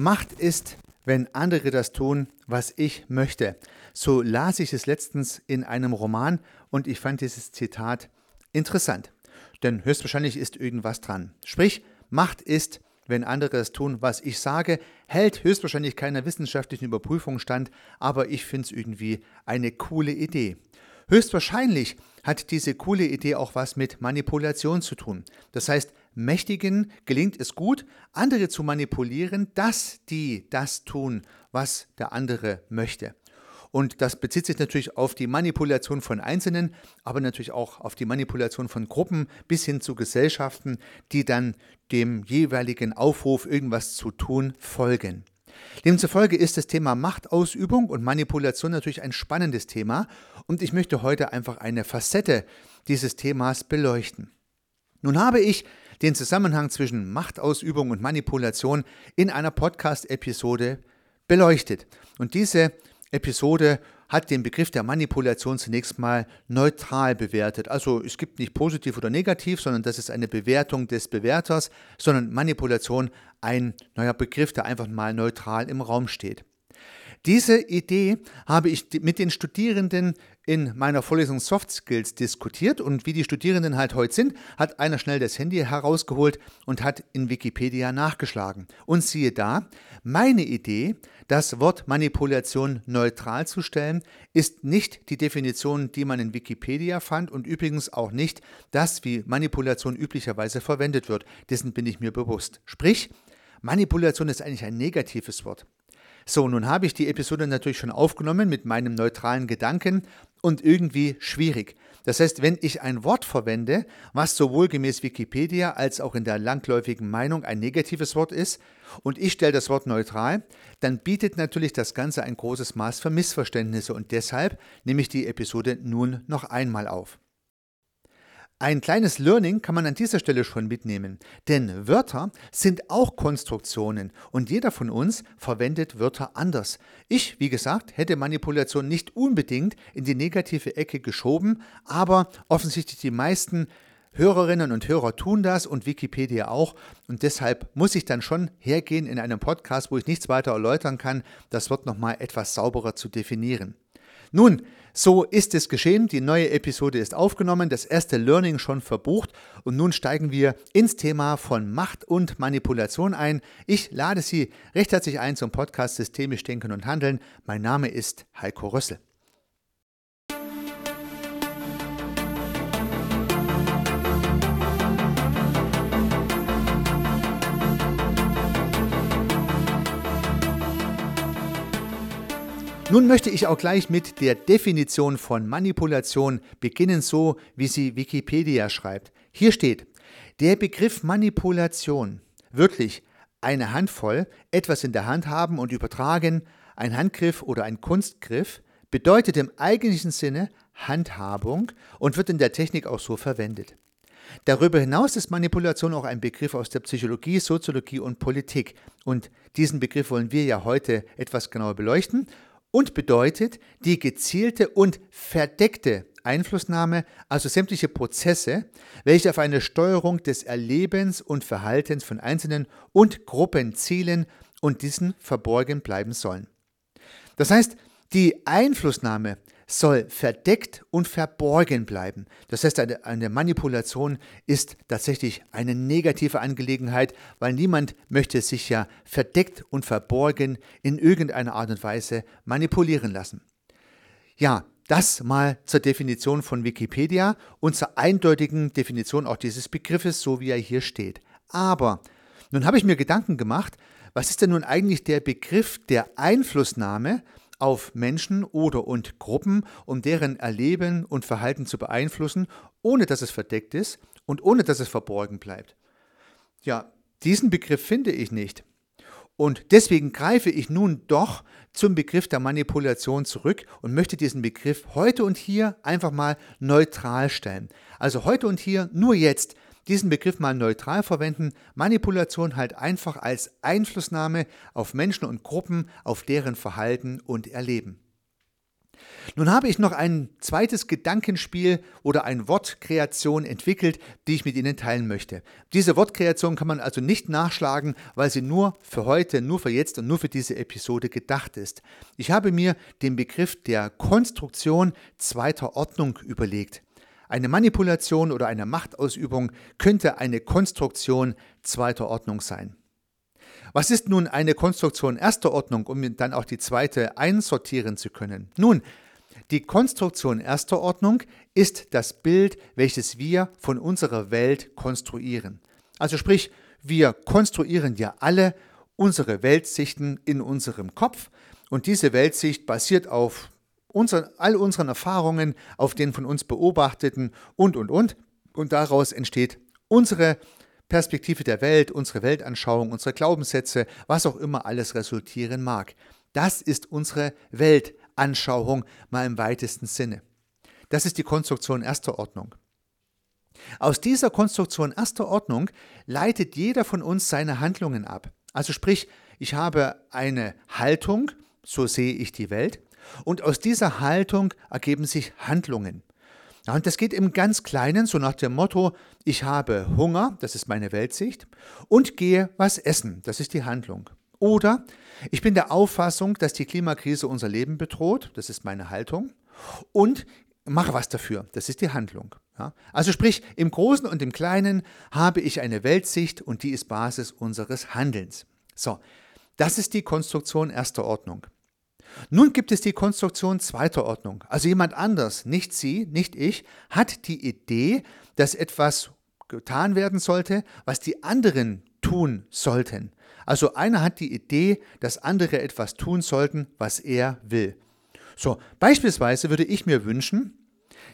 Macht ist, wenn andere das tun, was ich möchte. So las ich es letztens in einem Roman und ich fand dieses Zitat interessant. Denn höchstwahrscheinlich ist irgendwas dran. Sprich, Macht ist, wenn andere das tun, was ich sage, hält höchstwahrscheinlich keiner wissenschaftlichen Überprüfung stand, aber ich finde es irgendwie eine coole Idee. Höchstwahrscheinlich hat diese coole Idee auch was mit Manipulation zu tun. Das heißt, Mächtigen gelingt es gut, andere zu manipulieren, dass die das tun, was der andere möchte. Und das bezieht sich natürlich auf die Manipulation von Einzelnen, aber natürlich auch auf die Manipulation von Gruppen bis hin zu Gesellschaften, die dann dem jeweiligen Aufruf, irgendwas zu tun, folgen. Demzufolge ist das Thema Machtausübung und Manipulation natürlich ein spannendes Thema und ich möchte heute einfach eine Facette dieses Themas beleuchten. Nun habe ich den Zusammenhang zwischen Machtausübung und Manipulation in einer Podcast-Episode beleuchtet. Und diese Episode hat den Begriff der Manipulation zunächst mal neutral bewertet. Also es gibt nicht positiv oder negativ, sondern das ist eine Bewertung des Bewerters, sondern Manipulation ein neuer Begriff, der einfach mal neutral im Raum steht. Diese Idee habe ich mit den Studierenden in meiner Vorlesung Soft Skills diskutiert und wie die Studierenden halt heute sind, hat einer schnell das Handy herausgeholt und hat in Wikipedia nachgeschlagen. Und siehe da, meine Idee, das Wort Manipulation neutral zu stellen, ist nicht die Definition, die man in Wikipedia fand und übrigens auch nicht das, wie Manipulation üblicherweise verwendet wird. Dessen bin ich mir bewusst. Sprich, Manipulation ist eigentlich ein negatives Wort. So, nun habe ich die Episode natürlich schon aufgenommen mit meinem neutralen Gedanken und irgendwie schwierig. Das heißt, wenn ich ein Wort verwende, was sowohl gemäß Wikipedia als auch in der langläufigen Meinung ein negatives Wort ist, und ich stelle das Wort neutral, dann bietet natürlich das Ganze ein großes Maß für Missverständnisse und deshalb nehme ich die Episode nun noch einmal auf. Ein kleines Learning kann man an dieser Stelle schon mitnehmen, denn Wörter sind auch Konstruktionen und jeder von uns verwendet Wörter anders. Ich, wie gesagt, hätte Manipulation nicht unbedingt in die negative Ecke geschoben, aber offensichtlich die meisten Hörerinnen und Hörer tun das und Wikipedia auch und deshalb muss ich dann schon hergehen in einem Podcast, wo ich nichts weiter erläutern kann, das Wort nochmal etwas sauberer zu definieren. Nun, so ist es geschehen. Die neue Episode ist aufgenommen, das erste Learning schon verbucht und nun steigen wir ins Thema von Macht und Manipulation ein. Ich lade Sie recht herzlich ein zum Podcast Systemisch Denken und Handeln. Mein Name ist Heiko Rössel. Nun möchte ich auch gleich mit der Definition von Manipulation beginnen, so wie sie Wikipedia schreibt. Hier steht, der Begriff Manipulation, wirklich eine Handvoll, etwas in der Hand haben und übertragen, ein Handgriff oder ein Kunstgriff, bedeutet im eigentlichen Sinne Handhabung und wird in der Technik auch so verwendet. Darüber hinaus ist Manipulation auch ein Begriff aus der Psychologie, Soziologie und Politik. Und diesen Begriff wollen wir ja heute etwas genauer beleuchten und bedeutet die gezielte und verdeckte Einflussnahme, also sämtliche Prozesse, welche auf eine Steuerung des Erlebens und Verhaltens von Einzelnen und Gruppen zielen und diesen verborgen bleiben sollen. Das heißt, die Einflussnahme soll verdeckt und verborgen bleiben. Das heißt, eine, Manipulation ist tatsächlich eine negative Angelegenheit, weil niemand möchte sich ja verdeckt und verborgen in irgendeiner Art und Weise manipulieren lassen. Ja, das mal zur Definition von Wikipedia und zur eindeutigen Definition auch dieses Begriffes, so wie er hier steht. Aber nun habe ich mir Gedanken gemacht, was ist denn nun eigentlich der Begriff der Einflussnahme auf Menschen oder und Gruppen, um deren Erleben und Verhalten zu beeinflussen, ohne dass es verdeckt ist und ohne dass es verborgen bleibt. Ja, diesen Begriff finde ich nicht. Und deswegen greife ich nun doch zum Begriff der Manipulation zurück und möchte diesen Begriff heute und hier einfach mal neutral stellen. Also heute und hier, nur jetzt, diesen Begriff mal neutral verwenden, Manipulation halt einfach als Einflussnahme auf Menschen und Gruppen, auf deren Verhalten und Erleben. Nun habe ich noch ein zweites Gedankenspiel oder eine Wortkreation entwickelt, die ich mit Ihnen teilen möchte. Diese Wortkreation kann man also nicht nachschlagen, weil sie nur für heute, nur für jetzt und nur für diese Episode gedacht ist. Ich habe mir den Begriff der Konstruktion zweiter Ordnung überlegt. Eine Manipulation oder eine Machtausübung könnte eine Konstruktion zweiter Ordnung sein. Was ist nun eine Konstruktion erster Ordnung, um dann auch die zweite einsortieren zu können? Nun, die Konstruktion erster Ordnung ist das Bild, welches wir von unserer Welt konstruieren. Also sprich, wir konstruieren ja alle unsere Weltsichten in unserem Kopf und diese Weltsicht basiert auf unseren, all unseren Erfahrungen, auf den von uns beobachteten und, und, und. Und daraus entsteht unsere Perspektive der Welt, unsere Weltanschauung, unsere Glaubenssätze, was auch immer alles resultieren mag. Das ist unsere Weltanschauung mal im weitesten Sinne. Das ist die Konstruktion erster Ordnung. Aus dieser Konstruktion erster Ordnung leitet jeder von uns seine Handlungen ab. Also sprich, ich habe eine Haltung, so sehe ich die Welt, und aus dieser Haltung ergeben sich Handlungen. Und das geht im ganz Kleinen, so nach dem Motto, ich habe Hunger, das ist meine Weltsicht, und gehe was essen, das ist die Handlung. Oder ich bin der Auffassung, dass die Klimakrise unser Leben bedroht, das ist meine Haltung, und mache was dafür, das ist die Handlung. Also sprich, im Großen und im Kleinen habe ich eine Weltsicht und die ist Basis unseres Handelns. So, das ist die Konstruktion erster Ordnung. Nun gibt es die Konstruktion zweiter Ordnung. Also jemand anders, nicht Sie, nicht ich, hat die Idee, dass etwas getan werden sollte, was die anderen tun sollten. Also einer hat die Idee, dass andere etwas tun sollten, was er will. So, beispielsweise würde ich mir wünschen,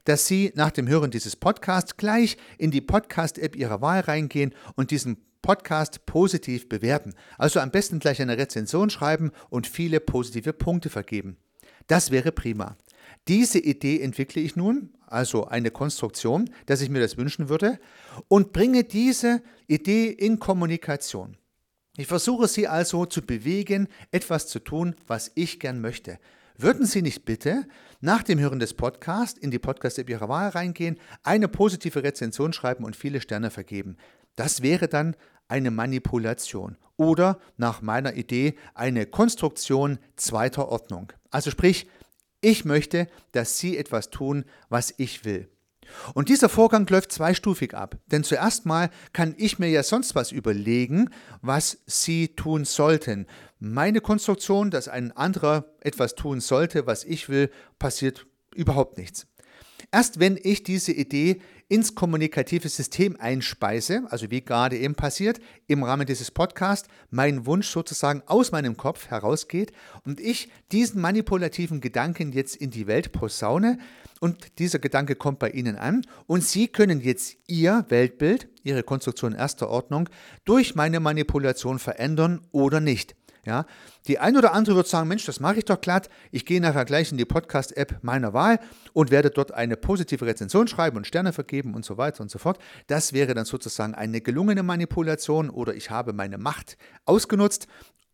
dass Sie nach dem Hören dieses Podcasts gleich in die Podcast-App Ihrer Wahl reingehen und diesen Podcast positiv bewerten. Also am besten gleich eine Rezension schreiben und viele positive Punkte vergeben. Das wäre prima. Diese Idee entwickle ich nun, also eine Konstruktion, dass ich mir das wünschen würde, und bringe diese Idee in Kommunikation. Ich versuche Sie also zu bewegen, etwas zu tun, was ich gern möchte. Würden Sie nicht bitte nach dem Hören des Podcasts in die Podcast-App Ihrer Wahl reingehen, eine positive Rezension schreiben und viele Sterne vergeben? Das wäre dann eine Manipulation oder nach meiner Idee eine Konstruktion zweiter Ordnung. Also sprich, ich möchte, dass Sie etwas tun, was ich will. Und dieser Vorgang läuft zweistufig ab, denn zuerst mal kann ich mir ja sonst was überlegen, was Sie tun sollten. Meine Konstruktion, dass ein anderer etwas tun sollte, was ich will, passiert überhaupt nichts. Erst wenn ich diese Idee ins kommunikative System einspeise, also wie gerade eben passiert, im Rahmen dieses Podcasts, mein Wunsch sozusagen aus meinem Kopf herausgeht und ich diesen manipulativen Gedanken jetzt in die Welt posaune und dieser Gedanke kommt bei Ihnen an und Sie können jetzt Ihr Weltbild, Ihre Konstruktion erster Ordnung durch meine Manipulation verändern oder nicht. Ja, die ein oder andere wird sagen, Mensch, das mache ich doch glatt. Ich gehe nachher gleich in die Podcast-App meiner Wahl und werde dort eine positive Rezension schreiben und Sterne vergeben und so weiter und so fort. Das wäre dann sozusagen eine gelungene Manipulation oder ich habe meine Macht ausgenutzt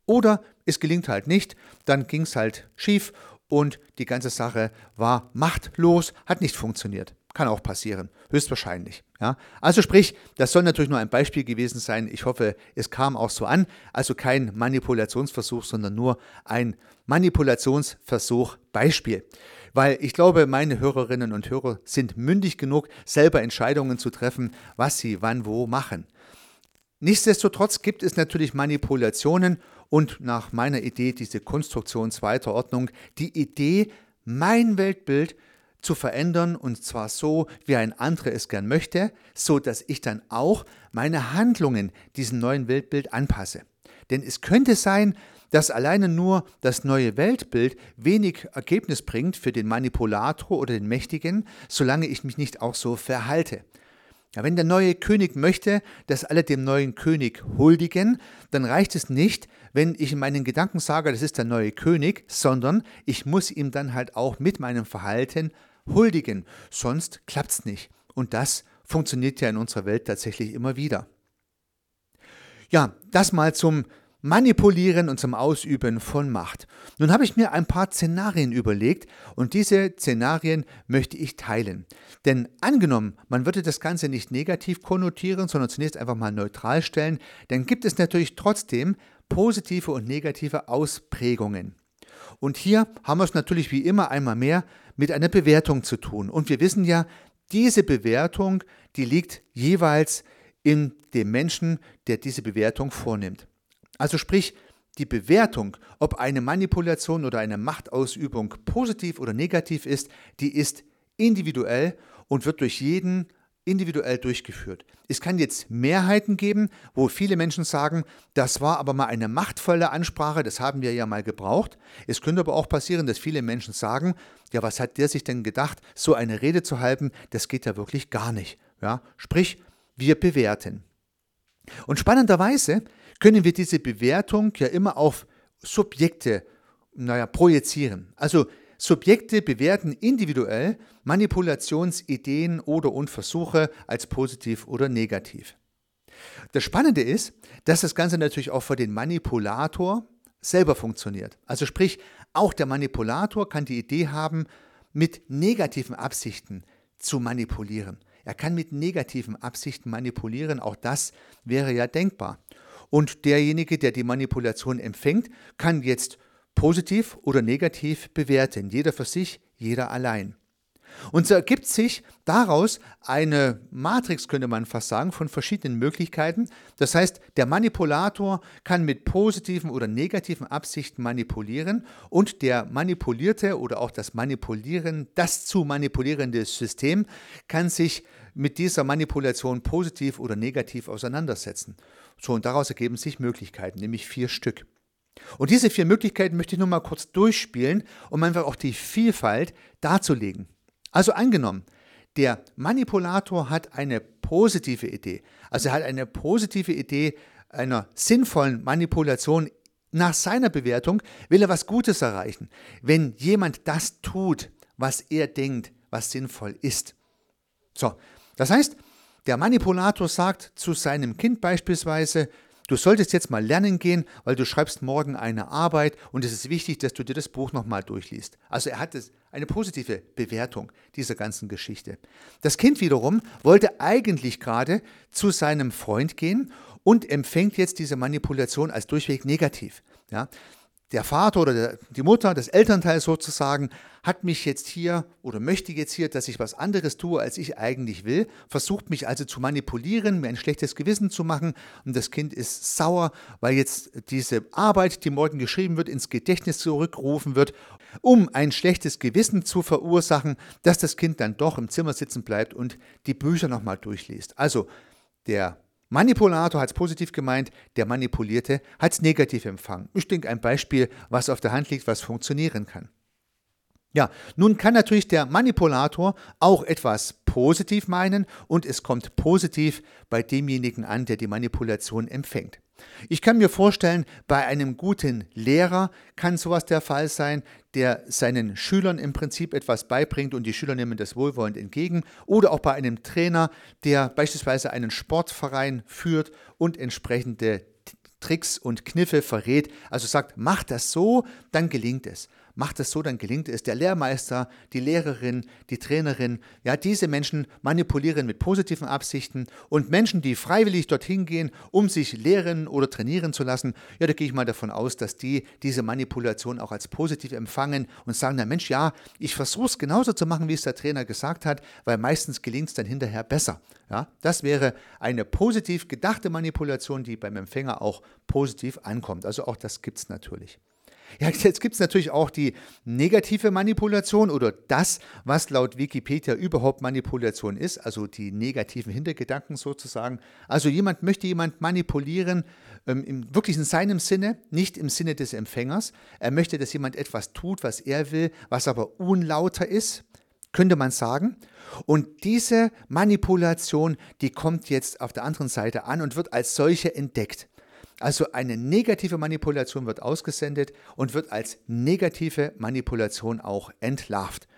oder es gelingt halt nicht, dann ging es halt schief und die ganze Sache war machtlos, hat nicht funktioniert. Kann auch passieren, höchstwahrscheinlich. Ja? Also sprich, das soll natürlich nur ein Beispiel gewesen sein. Ich hoffe, es kam auch so an. Also kein Manipulationsversuch, sondern nur ein Manipulationsversuch Beispiel. Weil ich glaube, meine Hörerinnen und Hörer sind mündig genug, selber Entscheidungen zu treffen, was sie wann wo machen. Nichtsdestotrotz gibt es natürlich Manipulationen und nach meiner Idee diese Konstruktion zweiter Ordnung, die Idee, mein Weltbild zu verändern und zwar so, wie ein anderer es gern möchte, so dass ich dann auch meine Handlungen diesem neuen Weltbild anpasse. Denn es könnte sein, dass alleine nur das neue Weltbild wenig Ergebnis bringt für den Manipulator oder den Mächtigen, solange ich mich nicht auch so verhalte. Ja, wenn der neue König möchte, dass alle dem neuen König huldigen, dann reicht es nicht, wenn ich in meinen Gedanken sage, das ist der neue König, sondern ich muss ihm dann halt auch mit meinem Verhalten huldigen, sonst klappt es nicht. Und das funktioniert ja in unserer Welt tatsächlich immer wieder. Ja, das mal zum Manipulieren und zum Ausüben von Macht. Nun habe ich mir ein paar Szenarien überlegt und diese Szenarien möchte ich teilen. Denn angenommen, man würde das Ganze nicht negativ konnotieren, sondern zunächst einfach mal neutral stellen, dann gibt es natürlich trotzdem positive und negative Ausprägungen. Und hier haben wir es natürlich wie immer einmal mehr mit einer Bewertung zu tun. Und wir wissen ja, diese Bewertung, die liegt jeweils in dem Menschen, der diese Bewertung vornimmt. Also sprich, die Bewertung, ob eine Manipulation oder eine Machtausübung positiv oder negativ ist, die ist individuell und wird durch jeden individuell durchgeführt. Es kann jetzt Mehrheiten geben, wo viele Menschen sagen, das war aber mal eine machtvolle Ansprache, das haben wir ja mal gebraucht. Es könnte aber auch passieren, dass viele Menschen sagen, ja, was hat der sich denn gedacht, so eine Rede zu halten, das geht ja wirklich gar nicht. Ja, sprich, wir bewerten. Und spannenderweise können wir diese Bewertung ja immer auf Subjekte naja, projizieren. Also Subjekte bewerten individuell Manipulationsideen oder und Versuche als positiv oder negativ. Das Spannende ist, dass das Ganze natürlich auch für den Manipulator selber funktioniert. Also sprich, auch der Manipulator kann die Idee haben, mit negativen Absichten zu manipulieren. Er kann mit negativen Absichten manipulieren, auch das wäre ja denkbar. Und derjenige, der die Manipulation empfängt, kann jetzt positiv oder negativ bewerten, jeder für sich, jeder allein. Und so ergibt sich daraus eine Matrix, könnte man fast sagen, von verschiedenen Möglichkeiten. Das heißt, der Manipulator kann mit positiven oder negativen Absichten manipulieren und der manipulierte oder auch das Manipulieren, das zu manipulierende System kann sich mit dieser Manipulation positiv oder negativ auseinandersetzen. So, und daraus ergeben sich Möglichkeiten, nämlich vier Stück. Und diese vier Möglichkeiten möchte ich nur mal kurz durchspielen, um einfach auch die Vielfalt darzulegen. Also angenommen, der Manipulator hat eine positive Idee. Also er hat eine positive Idee einer sinnvollen Manipulation. Nach seiner Bewertung will er was Gutes erreichen. Wenn jemand das tut, was er denkt, was sinnvoll ist. So, das heißt, der Manipulator sagt zu seinem Kind beispielsweise, du solltest jetzt mal lernen gehen, weil du schreibst morgen eine Arbeit und es ist wichtig, dass du dir das Buch nochmal durchliest. Also er hat eine positive Bewertung dieser ganzen Geschichte. Das Kind wiederum wollte eigentlich gerade zu seinem Freund gehen und empfängt jetzt diese Manipulation als durchweg negativ. Ja? Der Vater oder der, die Mutter, das Elternteil sozusagen, hat mich jetzt hier oder möchte jetzt hier, dass ich was anderes tue, als ich eigentlich will, versucht mich also zu manipulieren, mir ein schlechtes Gewissen zu machen und das Kind ist sauer, weil jetzt diese Arbeit, die morgen geschrieben wird, ins Gedächtnis zurückgerufen wird, um ein schlechtes Gewissen zu verursachen, dass das Kind dann doch im Zimmer sitzen bleibt und die Bücher nochmal durchliest. Also der Manipulator hat es positiv gemeint, der Manipulierte hat es negativ empfangen. Ich denke, ein Beispiel, was auf der Hand liegt, was funktionieren kann. Ja, nun kann natürlich der Manipulator auch etwas positiv meinen und es kommt positiv bei demjenigen an, der die Manipulation empfängt. Ich kann mir vorstellen, bei einem guten Lehrer kann sowas der Fall sein, der seinen Schülern im Prinzip etwas beibringt und die Schüler nehmen das wohlwollend entgegen. Oder auch bei einem Trainer, der beispielsweise einen Sportverein führt und entsprechende Tricks und Kniffe verrät. Also sagt, mach das so, dann gelingt es macht es so, dann gelingt es. Der Lehrmeister, die Lehrerin, die Trainerin, ja, diese Menschen manipulieren mit positiven Absichten und Menschen, die freiwillig dorthin gehen, um sich lehren oder trainieren zu lassen, ja, da gehe ich mal davon aus, dass die diese Manipulation auch als positiv empfangen und sagen, na Mensch, ja, ich versuche es genauso zu machen, wie es der Trainer gesagt hat, weil meistens gelingt es dann hinterher besser. Ja, das wäre eine positiv gedachte Manipulation, die beim Empfänger auch positiv ankommt. Also auch das gibt es natürlich. Ja, jetzt gibt es natürlich auch die negative Manipulation oder das, was laut Wikipedia überhaupt Manipulation ist, also die negativen Hintergedanken sozusagen. Also jemand möchte jemand manipulieren, ähm, im, wirklich in seinem Sinne, nicht im Sinne des Empfängers. Er möchte, dass jemand etwas tut, was er will, was aber unlauter ist, könnte man sagen. Und diese Manipulation, die kommt jetzt auf der anderen Seite an und wird als solche entdeckt. Also eine negative Manipulation wird ausgesendet und wird als negative Manipulation auch entlarvt.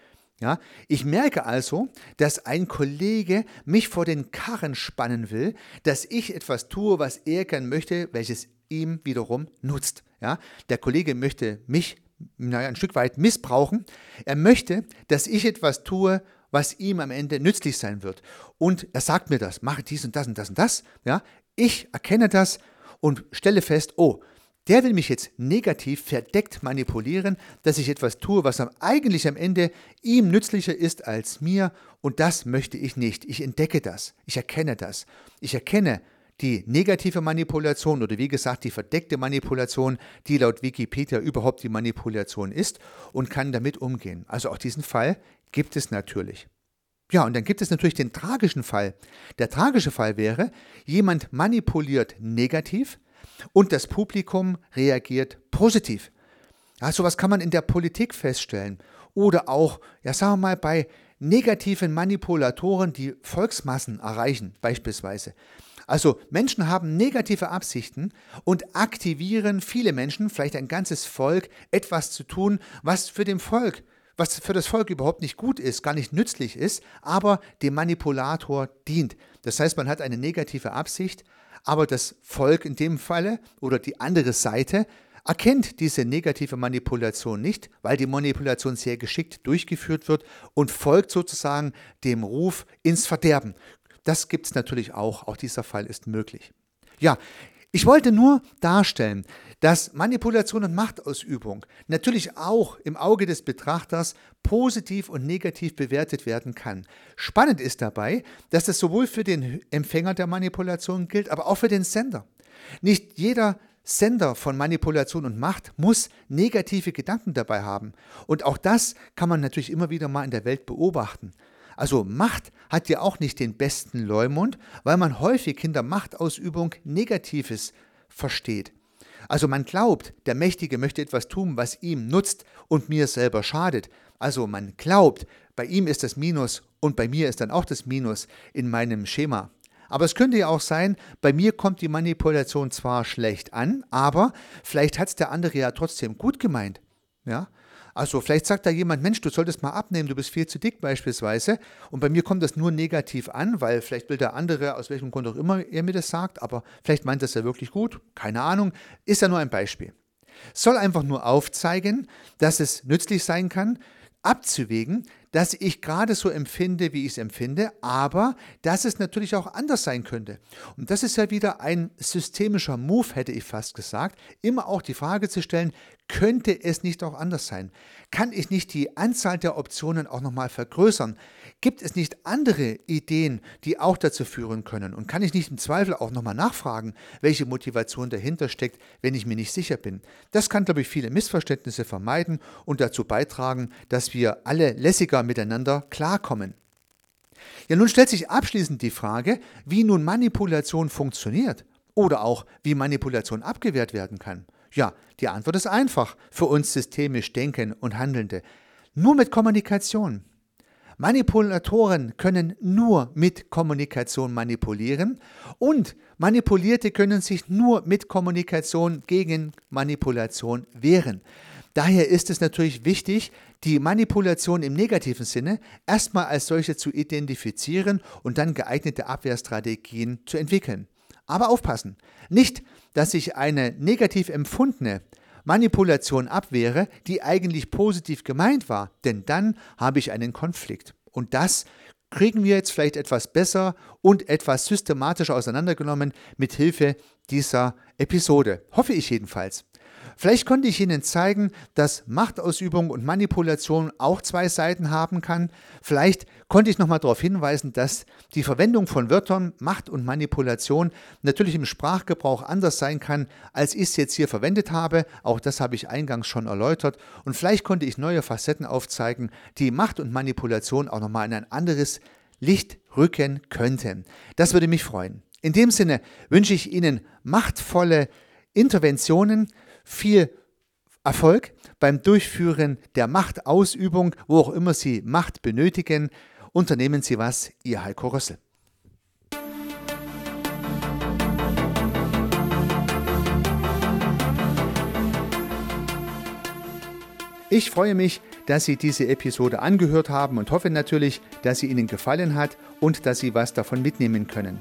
Ja, ich merke also, dass ein Kollege mich vor den Karren spannen will, dass ich etwas tue, was er gern möchte, welches ihm wiederum nutzt. Ja? Der Kollege möchte mich naja, ein Stück weit missbrauchen. Er möchte, dass ich etwas tue, was ihm am Ende nützlich sein wird. Und er sagt mir das, mache dies und das und das und das. Ja? Ich erkenne das und stelle fest, oh, der will mich jetzt negativ verdeckt manipulieren, dass ich etwas tue, was eigentlich am Ende ihm nützlicher ist als mir. Und das möchte ich nicht. Ich entdecke das. Ich erkenne das. Ich erkenne die negative Manipulation oder wie gesagt die verdeckte Manipulation, die laut Wikipedia überhaupt die Manipulation ist und kann damit umgehen. Also auch diesen Fall gibt es natürlich. Ja, und dann gibt es natürlich den tragischen Fall. Der tragische Fall wäre, jemand manipuliert negativ, und das Publikum reagiert positiv. Ja, sowas kann man in der Politik feststellen oder auch, ja, sagen wir mal, bei negativen Manipulatoren, die Volksmassen erreichen, beispielsweise. Also Menschen haben negative Absichten und aktivieren viele Menschen, vielleicht ein ganzes Volk, etwas zu tun, was für dem Volk, was für das Volk überhaupt nicht gut ist, gar nicht nützlich ist, aber dem Manipulator dient. Das heißt, man hat eine negative Absicht, aber das Volk in dem Falle oder die andere Seite erkennt diese negative Manipulation nicht, weil die Manipulation sehr geschickt durchgeführt wird und folgt sozusagen dem Ruf ins Verderben. Das gibt es natürlich auch, auch dieser Fall ist möglich. Ja, ich wollte nur darstellen, dass Manipulation und Machtausübung natürlich auch im Auge des Betrachters positiv und negativ bewertet werden kann. Spannend ist dabei, dass das sowohl für den Empfänger der Manipulation gilt, aber auch für den Sender. Nicht jeder Sender von Manipulation und Macht muss negative Gedanken dabei haben. Und auch das kann man natürlich immer wieder mal in der Welt beobachten. Also Macht hat ja auch nicht den besten Leumund, weil man häufig hinter Machtausübung Negatives versteht. Also man glaubt, der Mächtige möchte etwas tun, was ihm nutzt und mir selber schadet. Also man glaubt, bei ihm ist das Minus und bei mir ist dann auch das Minus in meinem Schema. Aber es könnte ja auch sein, bei mir kommt die Manipulation zwar schlecht an, aber vielleicht hat es der andere ja trotzdem gut gemeint. Ja? Also vielleicht sagt da jemand, Mensch, du solltest mal abnehmen, du bist viel zu dick beispielsweise. Und bei mir kommt das nur negativ an, weil vielleicht will der andere, aus welchem Grund auch immer er mir das sagt, aber vielleicht meint das ja wirklich gut, keine Ahnung, ist ja nur ein Beispiel. Soll einfach nur aufzeigen, dass es nützlich sein kann, abzuwägen, dass ich gerade so empfinde, wie ich es empfinde, aber dass es natürlich auch anders sein könnte. Und das ist ja wieder ein systemischer Move, hätte ich fast gesagt, immer auch die Frage zu stellen, könnte es nicht auch anders sein? Kann ich nicht die Anzahl der Optionen auch nochmal vergrößern? Gibt es nicht andere Ideen, die auch dazu führen können? Und kann ich nicht im Zweifel auch nochmal nachfragen, welche Motivation dahinter steckt, wenn ich mir nicht sicher bin? Das kann, glaube ich, viele Missverständnisse vermeiden und dazu beitragen, dass wir alle lässiger miteinander klarkommen. Ja, nun stellt sich abschließend die Frage, wie nun Manipulation funktioniert oder auch wie Manipulation abgewehrt werden kann. Ja, die Antwort ist einfach für uns systemisch Denken und Handelnde. Nur mit Kommunikation. Manipulatoren können nur mit Kommunikation manipulieren und Manipulierte können sich nur mit Kommunikation gegen Manipulation wehren. Daher ist es natürlich wichtig, die Manipulation im negativen Sinne erstmal als solche zu identifizieren und dann geeignete Abwehrstrategien zu entwickeln. Aber aufpassen, nicht, dass ich eine negativ empfundene Manipulation abwehre, die eigentlich positiv gemeint war, denn dann habe ich einen Konflikt. Und das kriegen wir jetzt vielleicht etwas besser und etwas systematischer auseinandergenommen mit Hilfe dieser Episode. Hoffe ich jedenfalls. Vielleicht konnte ich Ihnen zeigen, dass Machtausübung und Manipulation auch zwei Seiten haben kann. Vielleicht konnte ich nochmal darauf hinweisen, dass die Verwendung von Wörtern Macht und Manipulation natürlich im Sprachgebrauch anders sein kann, als ich es jetzt hier verwendet habe. Auch das habe ich eingangs schon erläutert. Und vielleicht konnte ich neue Facetten aufzeigen, die Macht und Manipulation auch nochmal in ein anderes Licht rücken könnten. Das würde mich freuen. In dem Sinne wünsche ich Ihnen machtvolle Interventionen, viel Erfolg beim Durchführen der Machtausübung, wo auch immer Sie Macht benötigen. Unternehmen Sie was, Ihr Heiko Rössel. Ich freue mich, dass Sie diese Episode angehört haben und hoffe natürlich, dass sie Ihnen gefallen hat und dass Sie was davon mitnehmen können.